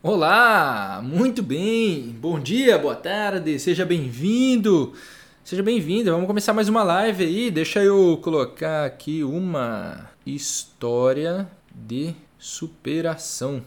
Olá, muito bem. Bom dia, boa tarde, seja bem-vindo. Seja bem-vindo. Vamos começar mais uma live aí. Deixa eu colocar aqui uma história de superação.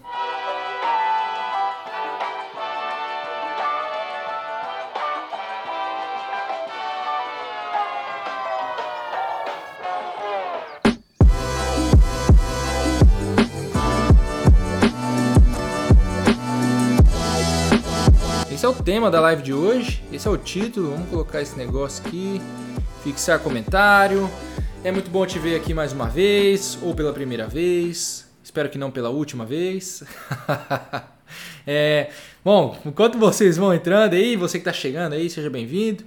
Tema da live de hoje, esse é o título. Vamos colocar esse negócio aqui, fixar comentário. É muito bom te ver aqui mais uma vez, ou pela primeira vez. Espero que não pela última vez. é, bom, enquanto vocês vão entrando aí, você que está chegando aí, seja bem-vindo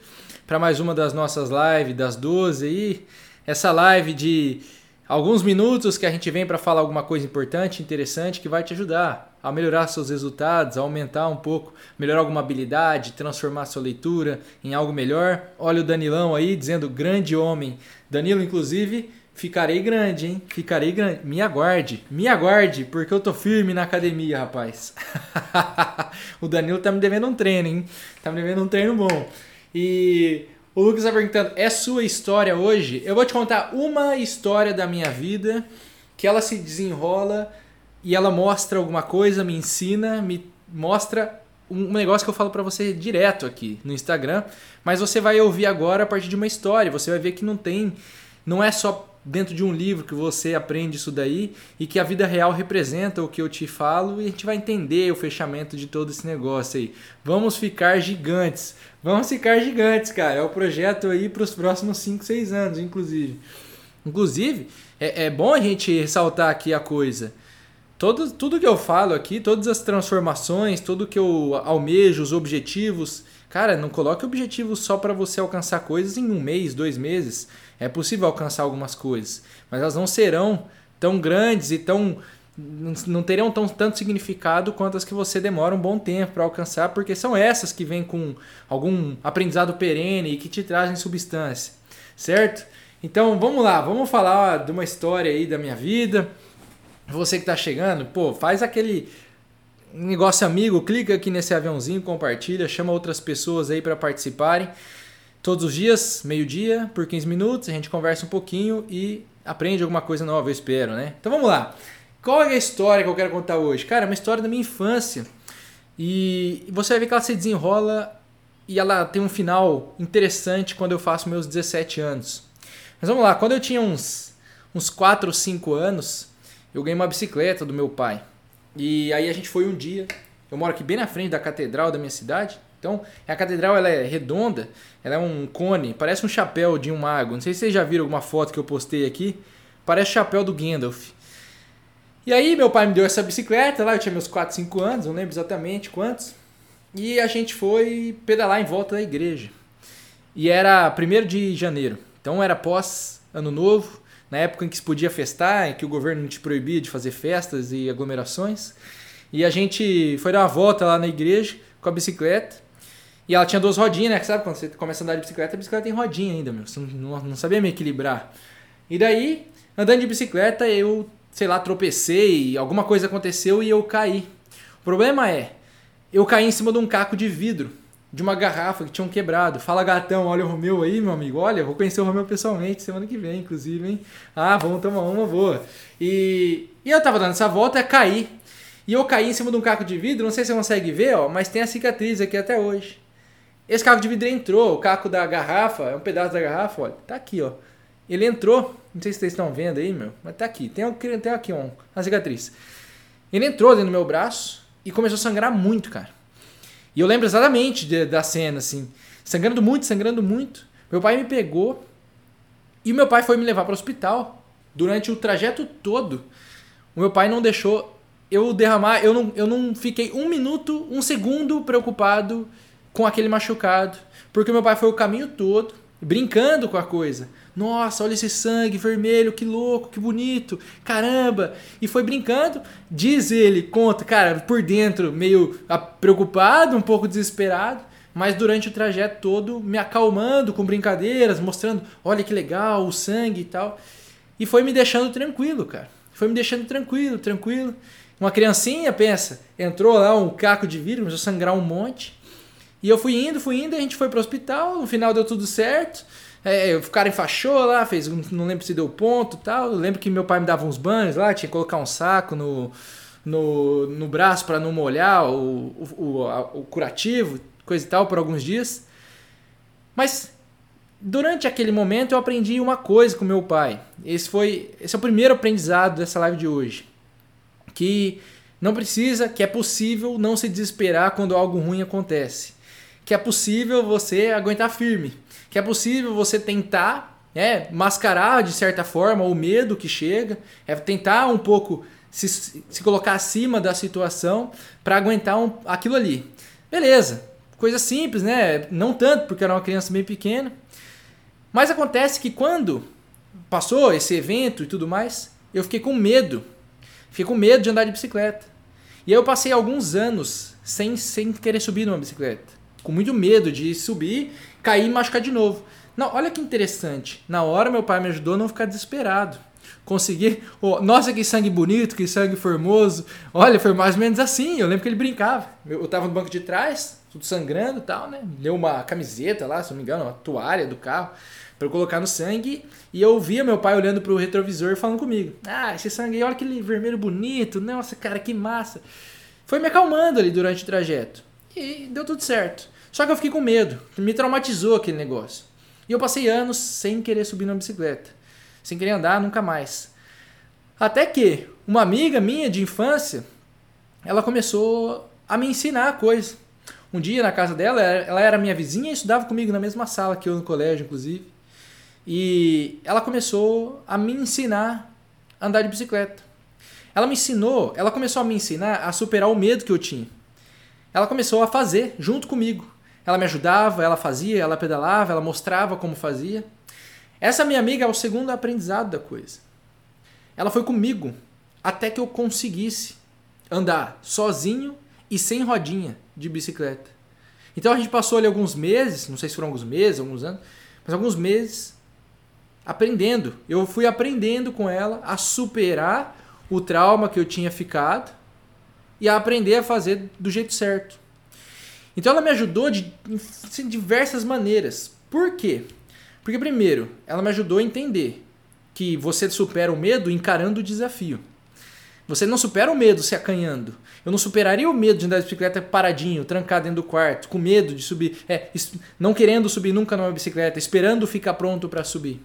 para mais uma das nossas lives das 12 aí. Essa live de alguns minutos que a gente vem para falar alguma coisa importante, interessante que vai te ajudar a melhorar seus resultados, a aumentar um pouco, melhorar alguma habilidade, transformar sua leitura em algo melhor. Olha o Danilão aí dizendo grande homem. Danilo, inclusive, ficarei grande, hein? Ficarei grande. Me aguarde, me aguarde, porque eu tô firme na academia, rapaz. o Danilo tá me devendo um treino, hein? Tá me devendo um treino bom. E o Lucas tá perguntando: é sua história hoje? Eu vou te contar uma história da minha vida que ela se desenrola e ela mostra alguma coisa, me ensina, me mostra um negócio que eu falo para você direto aqui no Instagram, mas você vai ouvir agora a partir de uma história, você vai ver que não tem, não é só dentro de um livro que você aprende isso daí e que a vida real representa o que eu te falo e a gente vai entender o fechamento de todo esse negócio aí. Vamos ficar gigantes. Vamos ficar gigantes, cara. É o projeto aí para os próximos 5, 6 anos, inclusive. Inclusive, é, é bom a gente ressaltar aqui a coisa. Todo, tudo que eu falo aqui, todas as transformações, tudo que eu almejo, os objetivos, cara, não coloque objetivos só para você alcançar coisas em um mês, dois meses. É possível alcançar algumas coisas, mas elas não serão tão grandes e tão não terão tão, tanto significado quanto as que você demora um bom tempo para alcançar, porque são essas que vêm com algum aprendizado perene e que te trazem substância, certo? Então vamos lá, vamos falar de uma história aí da minha vida você que está chegando, pô, faz aquele negócio amigo, clica aqui nesse aviãozinho, compartilha, chama outras pessoas aí para participarem. Todos os dias, meio-dia, por 15 minutos, a gente conversa um pouquinho e aprende alguma coisa nova, eu espero, né? Então vamos lá. Qual é a história que eu quero contar hoje? Cara, é uma história da minha infância. E você vai ver que ela se desenrola e ela tem um final interessante quando eu faço meus 17 anos. Mas vamos lá, quando eu tinha uns, uns 4 ou 5 anos, eu ganhei uma bicicleta do meu pai. E aí a gente foi um dia. Eu moro aqui bem na frente da catedral da minha cidade. Então, a catedral ela é redonda, ela é um cone, parece um chapéu de um mago. Não sei se vocês já viram alguma foto que eu postei aqui. Parece chapéu do Gandalf. E aí meu pai me deu essa bicicleta lá, eu tinha meus 4, 5 anos, não lembro exatamente quantos. E a gente foi pedalar em volta da igreja. E era 1 de janeiro. Então era pós ano novo na época em que se podia festar, em que o governo te proibia de fazer festas e aglomerações. E a gente foi dar uma volta lá na igreja com a bicicleta. E ela tinha duas rodinhas, né? Sabe quando você começa a andar de bicicleta, a bicicleta tem rodinha ainda, meu. Você não, não sabia me equilibrar. E daí, andando de bicicleta, eu, sei lá, tropecei, alguma coisa aconteceu e eu caí. O problema é, eu caí em cima de um caco de vidro de uma garrafa que tinham quebrado. Fala gatão, olha o Romeu aí, meu amigo. Olha, vou conhecer o Romeu pessoalmente semana que vem, inclusive, hein? Ah, vamos tomar uma boa. E, e eu tava dando essa volta, caí. E eu caí em cima de um caco de vidro, não sei se você consegue ver, ó, mas tem a cicatriz aqui até hoje. Esse caco de vidro entrou, o caco da garrafa, é um pedaço da garrafa, olha, tá aqui, ó. Ele entrou, não sei se vocês estão vendo aí, meu, mas tá aqui. Tem, tem aqui ó, uma cicatriz. Ele entrou dentro do meu braço e começou a sangrar muito, cara. E eu lembro exatamente de, da cena, assim, sangrando muito, sangrando muito. Meu pai me pegou e meu pai foi me levar para o hospital. Durante o trajeto todo, o meu pai não deixou eu derramar, eu não, eu não fiquei um minuto, um segundo preocupado com aquele machucado. Porque meu pai foi o caminho todo brincando com a coisa. Nossa, olha esse sangue vermelho, que louco, que bonito, caramba! E foi brincando. Diz ele, conta, cara, por dentro, meio preocupado, um pouco desesperado, mas durante o trajeto todo me acalmando com brincadeiras, mostrando, olha que legal, o sangue e tal. E foi me deixando tranquilo, cara. Foi me deixando tranquilo, tranquilo. Uma criancinha, pensa, entrou lá um caco de vidro, começou a sangrar um monte. E eu fui indo, fui indo, a gente foi pro hospital, no final deu tudo certo. É, o cara enfaixou lá, fez, não lembro se deu ponto tal. Eu lembro que meu pai me dava uns banhos lá, tinha que colocar um saco no, no, no braço para não molhar o, o, o, o curativo, coisa e tal, por alguns dias. Mas durante aquele momento eu aprendi uma coisa com meu pai. Esse foi esse é o primeiro aprendizado dessa live de hoje. Que não precisa, que é possível não se desesperar quando algo ruim acontece. Que é possível você aguentar firme. Que é possível você tentar é, mascarar de certa forma o medo que chega, é tentar um pouco se, se colocar acima da situação para aguentar um, aquilo ali. Beleza, coisa simples, né? Não tanto, porque era uma criança bem pequena. Mas acontece que quando passou esse evento e tudo mais, eu fiquei com medo. Fiquei com medo de andar de bicicleta. E aí eu passei alguns anos sem, sem querer subir numa bicicleta. Com muito medo de subir, cair e machucar de novo. Não, olha que interessante. Na hora meu pai me ajudou a não ficar desesperado conseguir. Oh, nossa, que sangue bonito, que sangue formoso. Olha, foi mais ou menos assim. Eu lembro que ele brincava. Eu, tava no banco de trás, tudo sangrando e tal, né? Deu uma camiseta lá, se não me engano, uma toalha do carro para colocar no sangue. E eu via meu pai olhando pro retrovisor falando comigo: Ah, esse sangue aí, olha aquele vermelho bonito. Nossa, cara, que massa. Foi me acalmando ali durante o trajeto. E deu tudo certo. Só que eu fiquei com medo. Me traumatizou aquele negócio. E eu passei anos sem querer subir na bicicleta sem querer andar nunca mais. Até que uma amiga minha de infância, ela começou a me ensinar a coisa. Um dia na casa dela, ela era minha vizinha e estudava comigo na mesma sala que eu no colégio, inclusive. E ela começou a me ensinar a andar de bicicleta. Ela me ensinou, ela começou a me ensinar a superar o medo que eu tinha. Ela começou a fazer junto comigo. Ela me ajudava, ela fazia, ela pedalava, ela mostrava como fazia. Essa minha amiga é o segundo aprendizado da coisa. Ela foi comigo até que eu conseguisse andar sozinho e sem rodinha de bicicleta. Então a gente passou ali alguns meses, não sei se foram alguns meses, alguns anos, mas alguns meses aprendendo. Eu fui aprendendo com ela a superar o trauma que eu tinha ficado e a aprender a fazer do jeito certo. Então ela me ajudou de, de diversas maneiras. Por quê? Porque, primeiro, ela me ajudou a entender que você supera o medo encarando o desafio. Você não supera o medo se acanhando. Eu não superaria o medo de andar de bicicleta paradinho, trancado dentro do quarto, com medo de subir, é, não querendo subir nunca numa bicicleta, esperando ficar pronto para subir.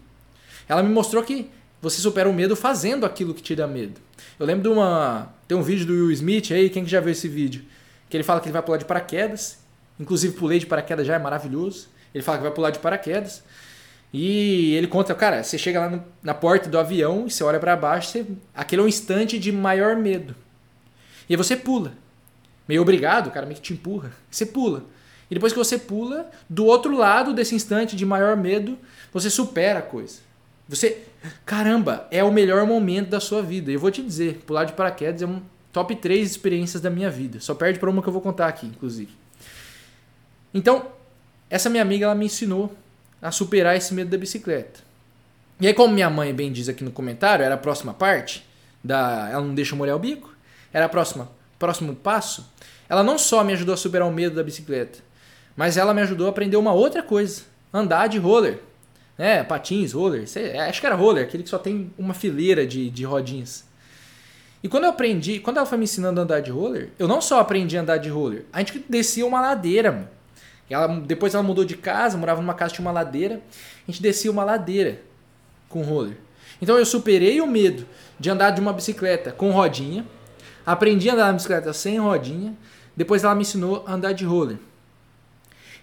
Ela me mostrou que você supera o medo fazendo aquilo que te dá medo. Eu lembro de uma. Tem um vídeo do Will Smith aí, quem que já viu esse vídeo? Que ele fala que ele vai pular de paraquedas. Inclusive, pulei de paraquedas já, é maravilhoso. Ele fala que vai pular de paraquedas. E ele conta, cara, você chega lá no, na porta do avião e você olha para baixo, você, aquele é um instante de maior medo. E aí você pula. Meio obrigado, o cara meio que te empurra. Você pula. E depois que você pula, do outro lado desse instante de maior medo, você supera a coisa. Você, caramba, é o melhor momento da sua vida. Eu vou te dizer, pular de paraquedas é um top 3 experiências da minha vida. Só perde para uma que eu vou contar aqui, inclusive. Então, essa minha amiga ela me ensinou a superar esse medo da bicicleta. E aí, como minha mãe bem diz aqui no comentário, era a próxima parte, da ela não deixa molhar o bico, era a próxima, próximo passo, ela não só me ajudou a superar o medo da bicicleta, mas ela me ajudou a aprender uma outra coisa, andar de roller. Né? Patins, roller, sei, acho que era roller, aquele que só tem uma fileira de, de rodinhas. E quando eu aprendi, quando ela foi me ensinando a andar de roller, eu não só aprendi a andar de roller, a gente descia uma ladeira, mano. Ela, depois ela mudou de casa, morava numa casa tinha uma ladeira. A gente descia uma ladeira com roller. Então eu superei o medo de andar de uma bicicleta com rodinha. Aprendi a andar na bicicleta sem rodinha. Depois ela me ensinou a andar de roller.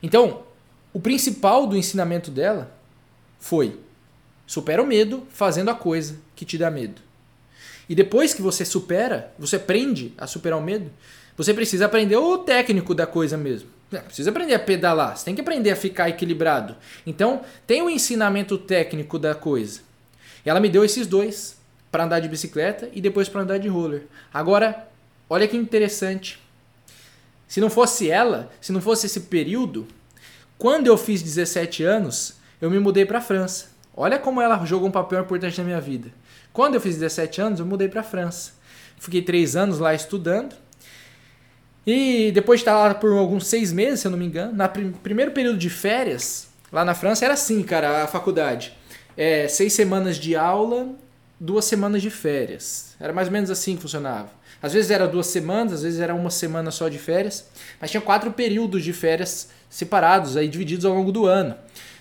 Então, o principal do ensinamento dela foi: supera o medo fazendo a coisa que te dá medo. E depois que você supera, você aprende a superar o medo, você precisa aprender o técnico da coisa mesmo. Não, precisa aprender a pedalar, você tem que aprender a ficar equilibrado. Então, tem o ensinamento técnico da coisa. Ela me deu esses dois para andar de bicicleta e depois para andar de roller. Agora, olha que interessante. Se não fosse ela, se não fosse esse período, quando eu fiz 17 anos, eu me mudei para a França. Olha como ela jogou um papel importante na minha vida. Quando eu fiz 17 anos, eu mudei para a França. Fiquei três anos lá estudando. E depois de estar lá por alguns seis meses, se eu não me engano, no prim primeiro período de férias, lá na França era assim, cara, a faculdade. É, seis semanas de aula, duas semanas de férias. Era mais ou menos assim que funcionava. Às vezes era duas semanas, às vezes era uma semana só de férias, mas tinha quatro períodos de férias separados, aí divididos ao longo do ano.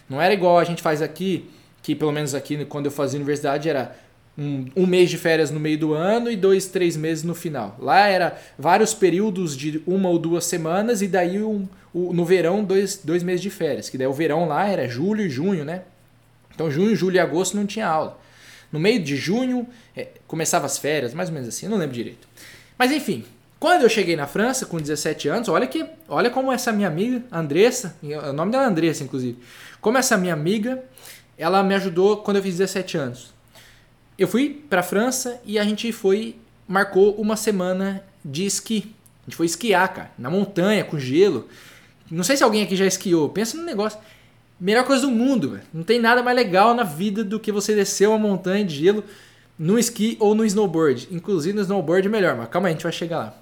Não era igual a gente faz aqui, que pelo menos aqui quando eu fazia universidade era um, um, mês de férias no meio do ano e dois, três meses no final. Lá era vários períodos de uma ou duas semanas e daí um, no verão dois, dois meses de férias. Que daí o verão lá era julho e junho, né? Então junho, julho e agosto não tinha aula. No meio de junho é, começava as férias, mais ou menos assim, não lembro direito. Mas enfim, quando eu cheguei na França com 17 anos, olha que, olha como essa minha amiga, Andressa, o nome dela é Andressa inclusive, como essa minha amiga, ela me ajudou quando eu fiz 17 anos eu fui para a França e a gente foi marcou uma semana de esqui. A gente foi esquiar, cara, na montanha com gelo. Não sei se alguém aqui já esquiou. Pensa no negócio. Melhor coisa do mundo, velho. Não tem nada mais legal na vida do que você descer uma montanha de gelo no esqui ou no snowboard. Inclusive no snowboard é melhor, mas calma aí, a gente vai chegar lá.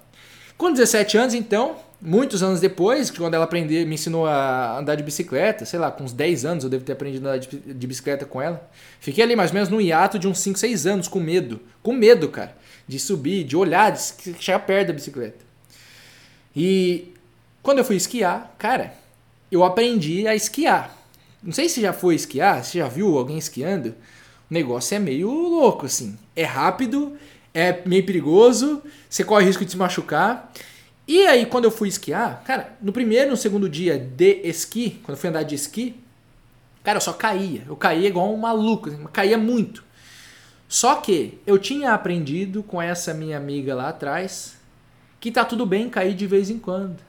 Com 17 anos, então, muitos anos depois, quando ela aprendeu, me ensinou a andar de bicicleta, sei lá, com uns 10 anos eu devo ter aprendido a andar de bicicleta com ela. Fiquei ali mais ou menos no hiato de uns 5, 6 anos, com medo. Com medo, cara. De subir, de olhar, de chegar perto da bicicleta. E quando eu fui esquiar, cara, eu aprendi a esquiar. Não sei se já foi esquiar, se já viu alguém esquiando. O negócio é meio louco, assim. É rápido, é meio perigoso, você corre risco de se machucar. E aí, quando eu fui esquiar, cara, no primeiro e no segundo dia de esqui, quando eu fui andar de esqui, cara, eu só caía. Eu caía igual um maluco, assim, caía muito. Só que eu tinha aprendido com essa minha amiga lá atrás que tá tudo bem cair de vez em quando.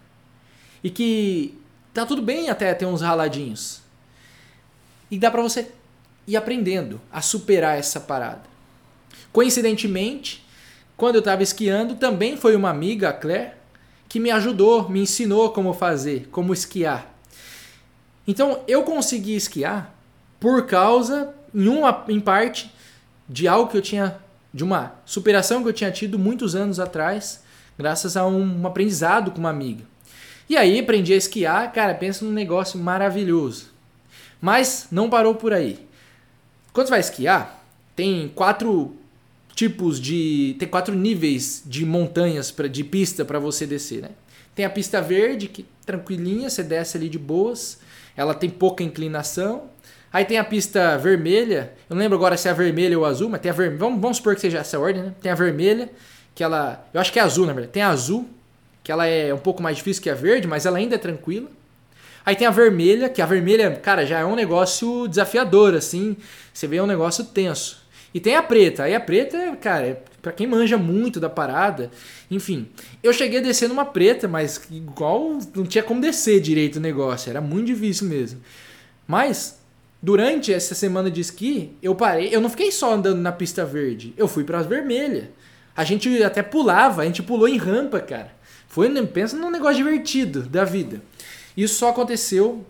E que tá tudo bem até ter uns raladinhos. E dá pra você ir aprendendo a superar essa parada. Coincidentemente, quando eu estava esquiando, também foi uma amiga, a Claire, que me ajudou, me ensinou como fazer, como esquiar. Então eu consegui esquiar por causa, em uma em parte, de algo que eu tinha, de uma superação que eu tinha tido muitos anos atrás, graças a um, aprendizado com uma amiga. E aí aprendi a esquiar, cara, pensa num negócio maravilhoso. Mas não parou por aí. Quando você vai esquiar, tem quatro tipos de. Tem quatro níveis de montanhas pra, de pista para você descer, né? Tem a pista verde, que tranquilinha, você desce ali de boas. Ela tem pouca inclinação. Aí tem a pista vermelha. Eu não lembro agora se é a vermelha ou a azul, mas tem a vermelha. Vamos, vamos supor que seja essa ordem, né? Tem a vermelha, que ela. Eu acho que é azul, na verdade. Tem a azul, que ela é um pouco mais difícil que a verde, mas ela ainda é tranquila. Aí tem a vermelha, que a vermelha, cara, já é um negócio desafiador, assim. Você vê é um negócio tenso. E tem a preta. Aí a preta, cara, é pra quem manja muito da parada. Enfim, eu cheguei a descer numa preta, mas igual não tinha como descer direito o negócio. Era muito difícil mesmo. Mas, durante essa semana de esqui, eu parei. Eu não fiquei só andando na pista verde. Eu fui para as vermelhas. A gente até pulava, a gente pulou em rampa, cara. Foi, pensa num negócio divertido da vida. Isso só aconteceu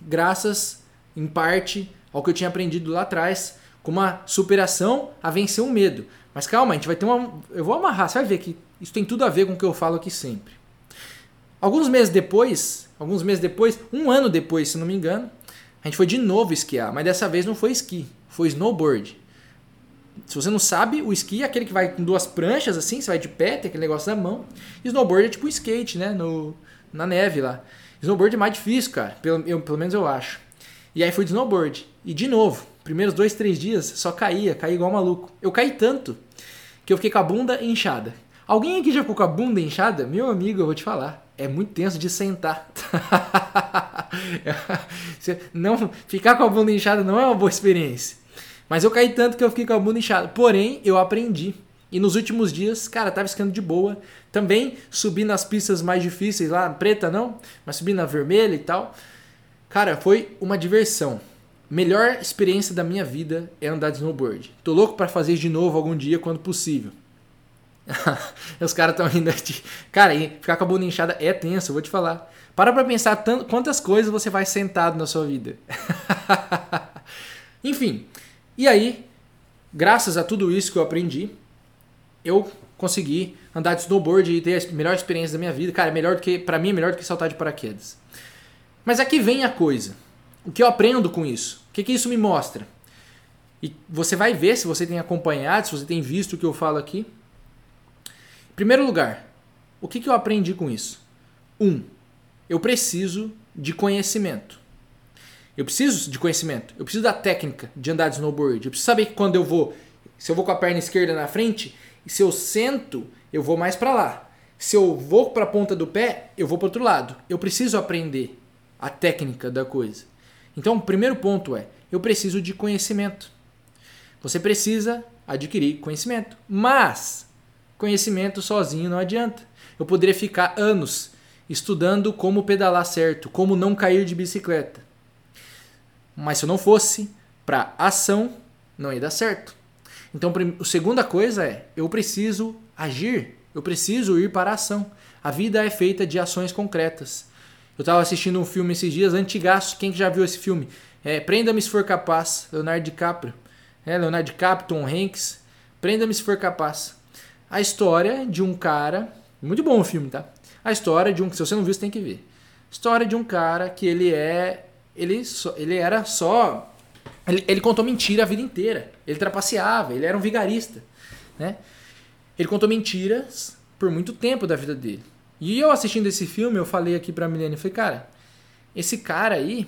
graças, em parte, ao que eu tinha aprendido lá atrás com uma superação a vencer um medo. Mas calma, a gente vai ter uma. Eu vou amarrar, você vai ver que isso tem tudo a ver com o que eu falo aqui sempre. Alguns meses depois, alguns meses depois, um ano depois, se não me engano, a gente foi de novo esquiar, mas dessa vez não foi esqui, foi snowboard. Se você não sabe, o esqui é aquele que vai com duas pranchas assim, você vai de pé, tem aquele negócio na mão. E snowboard é tipo skate, né? No, na neve lá. Snowboard é mais difícil, cara. Pelo, eu, pelo menos eu acho. E aí foi de snowboard. E de novo, primeiros dois, três dias, só caía, caía igual maluco. Eu caí tanto que eu fiquei com a bunda inchada. Alguém aqui já ficou com a bunda inchada? Meu amigo, eu vou te falar. É muito tenso de sentar. não, ficar com a bunda inchada não é uma boa experiência. Mas eu caí tanto que eu fiquei com a bunda inchada. Porém, eu aprendi. E nos últimos dias, cara, tava escando de boa. Também subi nas pistas mais difíceis lá, preta não, mas subi na vermelha e tal. Cara, foi uma diversão melhor experiência da minha vida é andar de snowboard. Tô louco para fazer de novo algum dia quando possível. Os caras estão rindo de. Cara, ficar com a bunda inchada é tenso, eu vou te falar. Para pra pensar tanto, quantas coisas você faz sentado na sua vida. Enfim, e aí, graças a tudo isso que eu aprendi, eu conseguir andar de snowboard e ter a melhor experiência da minha vida. Cara, é melhor do que, para mim é melhor do que saltar de paraquedas. Mas aqui vem a coisa. O que eu aprendo com isso? O que, que isso me mostra? E você vai ver se você tem acompanhado, se você tem visto o que eu falo aqui. Em primeiro lugar, o que, que eu aprendi com isso? Um, eu preciso de conhecimento. Eu preciso de conhecimento. Eu preciso da técnica de andar de snowboard. Eu preciso saber que quando eu vou, se eu vou com a perna esquerda na frente, e se eu sento, eu vou mais para lá. Se eu vou para a ponta do pé, eu vou para outro lado. Eu preciso aprender a técnica da coisa. Então, o primeiro ponto é: eu preciso de conhecimento. Você precisa adquirir conhecimento. Mas conhecimento sozinho não adianta. Eu poderia ficar anos estudando como pedalar certo, como não cair de bicicleta. Mas se eu não fosse para ação, não ia dar certo. Então, a segunda coisa é: eu preciso agir, eu preciso ir para a ação. A vida é feita de ações concretas. Eu estava assistindo um filme esses dias, antigaço. Quem que já viu esse filme? É Prenda-me se for capaz, Leonardo DiCaprio. É, Leonardo DiCaprio, Tom Hanks. Prenda-me se for capaz. A história de um cara. Muito bom o filme, tá? A história de um. Se você não viu, você tem que ver. História de um cara que ele é. Ele, só, ele era só. Ele, ele contou mentira a vida inteira. Ele trapaceava, ele era um vigarista. Né? Ele contou mentiras por muito tempo da vida dele. E eu assistindo esse filme, eu falei aqui pra Milene, falei, cara, esse cara aí,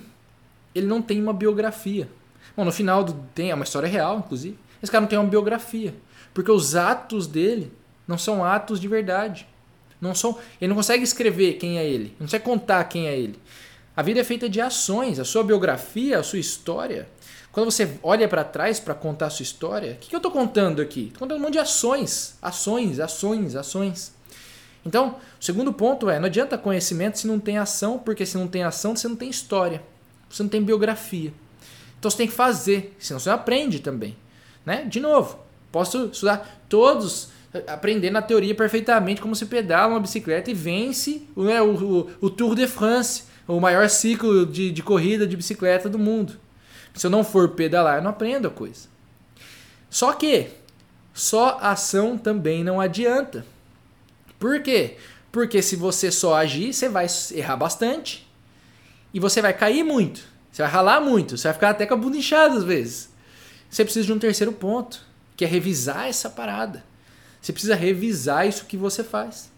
ele não tem uma biografia. Bom, no final do, tem, é uma história real, inclusive. Esse cara não tem uma biografia. Porque os atos dele não são atos de verdade. Não são, ele não consegue escrever quem é ele, não consegue contar quem é ele. A vida é feita de ações, a sua biografia, a sua história. Quando você olha para trás para contar a sua história, o que, que eu estou contando aqui? Estou contando um monte de ações, ações, ações, ações. Então, o segundo ponto é: não adianta conhecimento se não tem ação, porque se não tem ação, você não tem história, você não tem biografia. Então você tem que fazer, senão você aprende também. Né? De novo, posso estudar todos, aprender na teoria perfeitamente como se pedala uma bicicleta e vence né, o, o, o Tour de France, o maior ciclo de, de corrida de bicicleta do mundo. Se eu não for pedalar, eu não aprendo a coisa. Só que só ação também não adianta. Por quê? Porque se você só agir, você vai errar bastante e você vai cair muito. Você vai ralar muito, você vai ficar até com a bunda inchada às vezes. Você precisa de um terceiro ponto, que é revisar essa parada. Você precisa revisar isso que você faz.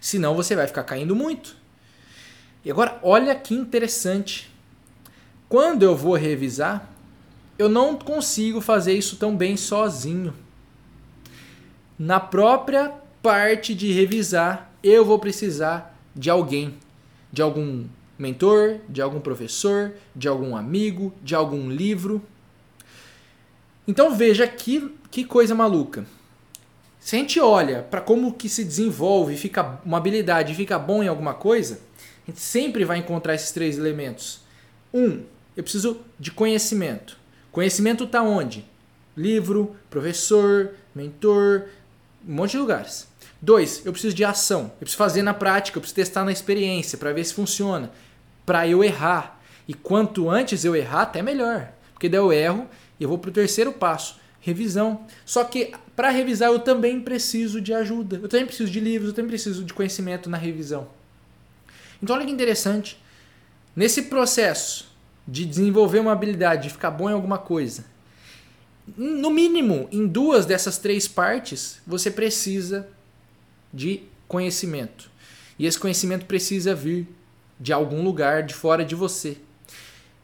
Senão você vai ficar caindo muito. E agora, olha que interessante. Quando eu vou revisar, eu não consigo fazer isso tão bem sozinho. Na própria parte de revisar, eu vou precisar de alguém, de algum mentor, de algum professor, de algum amigo, de algum livro. Então veja que, que coisa maluca. Se a gente olha para como que se desenvolve, fica uma habilidade, fica bom em alguma coisa, a gente sempre vai encontrar esses três elementos. Um, eu preciso de conhecimento. Conhecimento está onde? Livro, professor, mentor, um monte de lugares. Dois, eu preciso de ação. Eu preciso fazer na prática, eu preciso testar na experiência para ver se funciona, para eu errar. E quanto antes eu errar, até melhor. Porque daí eu erro e eu vou para o terceiro passo, revisão. Só que para revisar eu também preciso de ajuda. Eu também preciso de livros, eu também preciso de conhecimento na revisão. Então olha que interessante. Nesse processo de desenvolver uma habilidade, de ficar bom em alguma coisa, no mínimo em duas dessas três partes, você precisa de conhecimento. E esse conhecimento precisa vir de algum lugar de fora de você.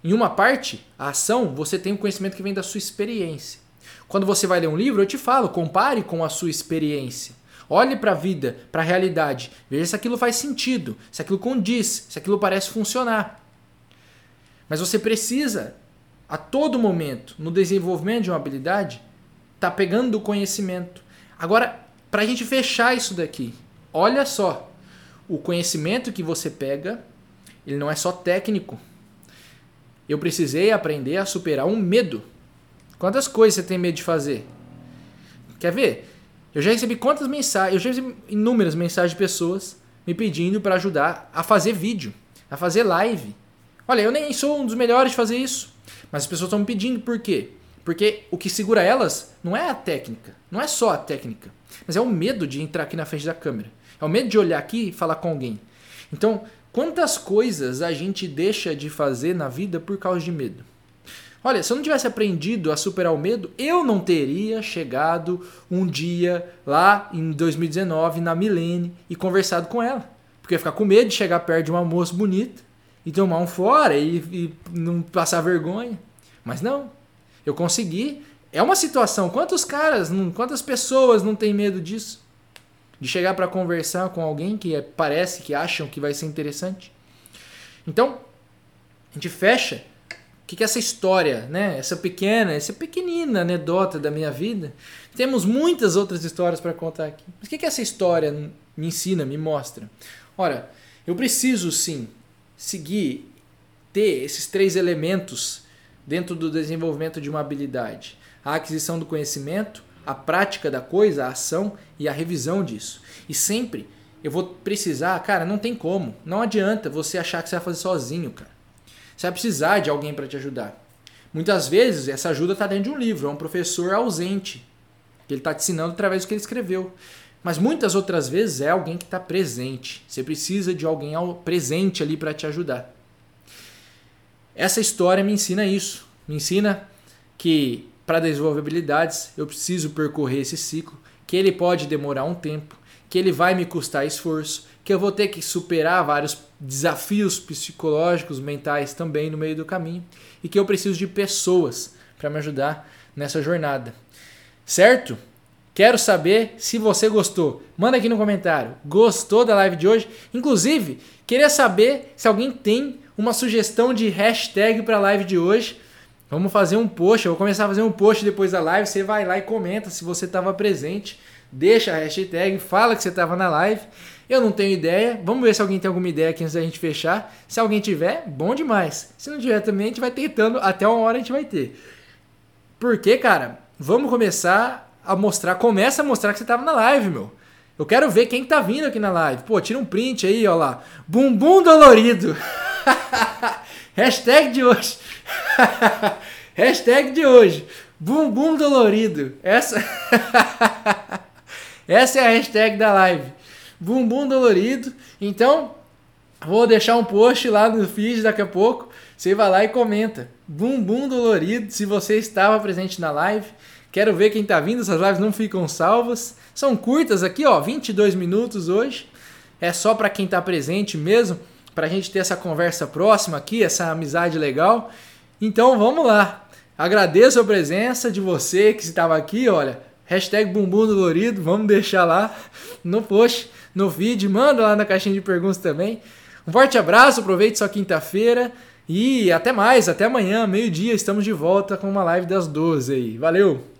Em uma parte, a ação, você tem o conhecimento que vem da sua experiência. Quando você vai ler um livro, eu te falo, compare com a sua experiência. Olhe para a vida, para a realidade, veja se aquilo faz sentido, se aquilo condiz, se aquilo parece funcionar. Mas você precisa, a todo momento, no desenvolvimento de uma habilidade, tá pegando o conhecimento. Agora, para a gente fechar isso daqui, olha só, o conhecimento que você pega, ele não é só técnico. Eu precisei aprender a superar um medo. Quantas coisas você tem medo de fazer? Quer ver? Eu já recebi quantas mensagens, eu já recebi inúmeras mensagens de pessoas me pedindo para ajudar a fazer vídeo, a fazer live. Olha, eu nem sou um dos melhores de fazer isso, mas as pessoas estão me pedindo por quê? Porque o que segura elas não é a técnica, não é só a técnica, mas é o medo de entrar aqui na frente da câmera. É o medo de olhar aqui e falar com alguém. Então, quantas coisas a gente deixa de fazer na vida por causa de medo? Olha, se eu não tivesse aprendido a superar o medo, eu não teria chegado um dia lá em 2019 na Milene e conversado com ela. Porque eu ia ficar com medo de chegar perto de uma moça bonita e tomar um fora e, e não passar vergonha. Mas não, eu consegui. É uma situação. Quantos caras, quantas pessoas não têm medo disso? De chegar para conversar com alguém que é, parece que acham que vai ser interessante. Então, a gente fecha. O que, que é essa história, né? Essa pequena, essa pequenina anedota da minha vida. Temos muitas outras histórias para contar aqui. Mas o que, que essa história me ensina, me mostra? Ora, eu preciso sim seguir, ter esses três elementos dentro do desenvolvimento de uma habilidade: a aquisição do conhecimento, a prática da coisa, a ação e a revisão disso. E sempre eu vou precisar, cara, não tem como. Não adianta você achar que você vai fazer sozinho, cara. Você vai precisar de alguém para te ajudar. Muitas vezes essa ajuda está dentro de um livro, é um professor ausente, que ele está te ensinando através do que ele escreveu. Mas muitas outras vezes é alguém que está presente. Você precisa de alguém presente ali para te ajudar. Essa história me ensina isso. Me ensina que para desenvolver habilidades eu preciso percorrer esse ciclo, que ele pode demorar um tempo, que ele vai me custar esforço, que eu vou ter que superar vários desafios psicológicos, mentais também no meio do caminho e que eu preciso de pessoas para me ajudar nessa jornada. Certo? Quero saber se você gostou. Manda aqui no comentário. Gostou da live de hoje? Inclusive, queria saber se alguém tem uma sugestão de hashtag para a live de hoje. Vamos fazer um post. Eu vou começar a fazer um post depois da live. Você vai lá e comenta se você estava presente. Deixa a hashtag, fala que você estava na live. Eu não tenho ideia. Vamos ver se alguém tem alguma ideia aqui antes da gente fechar. Se alguém tiver, bom demais. Se não tiver também, a gente vai tentando. Até uma hora a gente vai ter. Porque, cara, vamos começar a mostrar, começa a mostrar que você tava na live, meu. Eu quero ver quem tá vindo aqui na live. Pô, tira um print aí, ó lá. Bumbum dolorido. Hashtag de hoje. Hashtag de hoje. Bumbum dolorido. Essa Essa é a hashtag da live. Bumbum dolorido. Então, vou deixar um post lá no feed daqui a pouco. Você vai lá e comenta. Bumbum dolorido se você estava presente na live. Quero ver quem tá vindo, essas lives não ficam salvas. São curtas aqui, ó, 22 minutos hoje. É só para quem tá presente mesmo, pra gente ter essa conversa próxima aqui, essa amizade legal. Então vamos lá. Agradeço a presença de você que estava aqui, olha. Hashtag bumbum dolorido, vamos deixar lá no post, no vídeo, manda lá na caixinha de perguntas também. Um forte abraço, aproveite sua quinta-feira e até mais, até amanhã, meio-dia, estamos de volta com uma live das 12 aí. Valeu!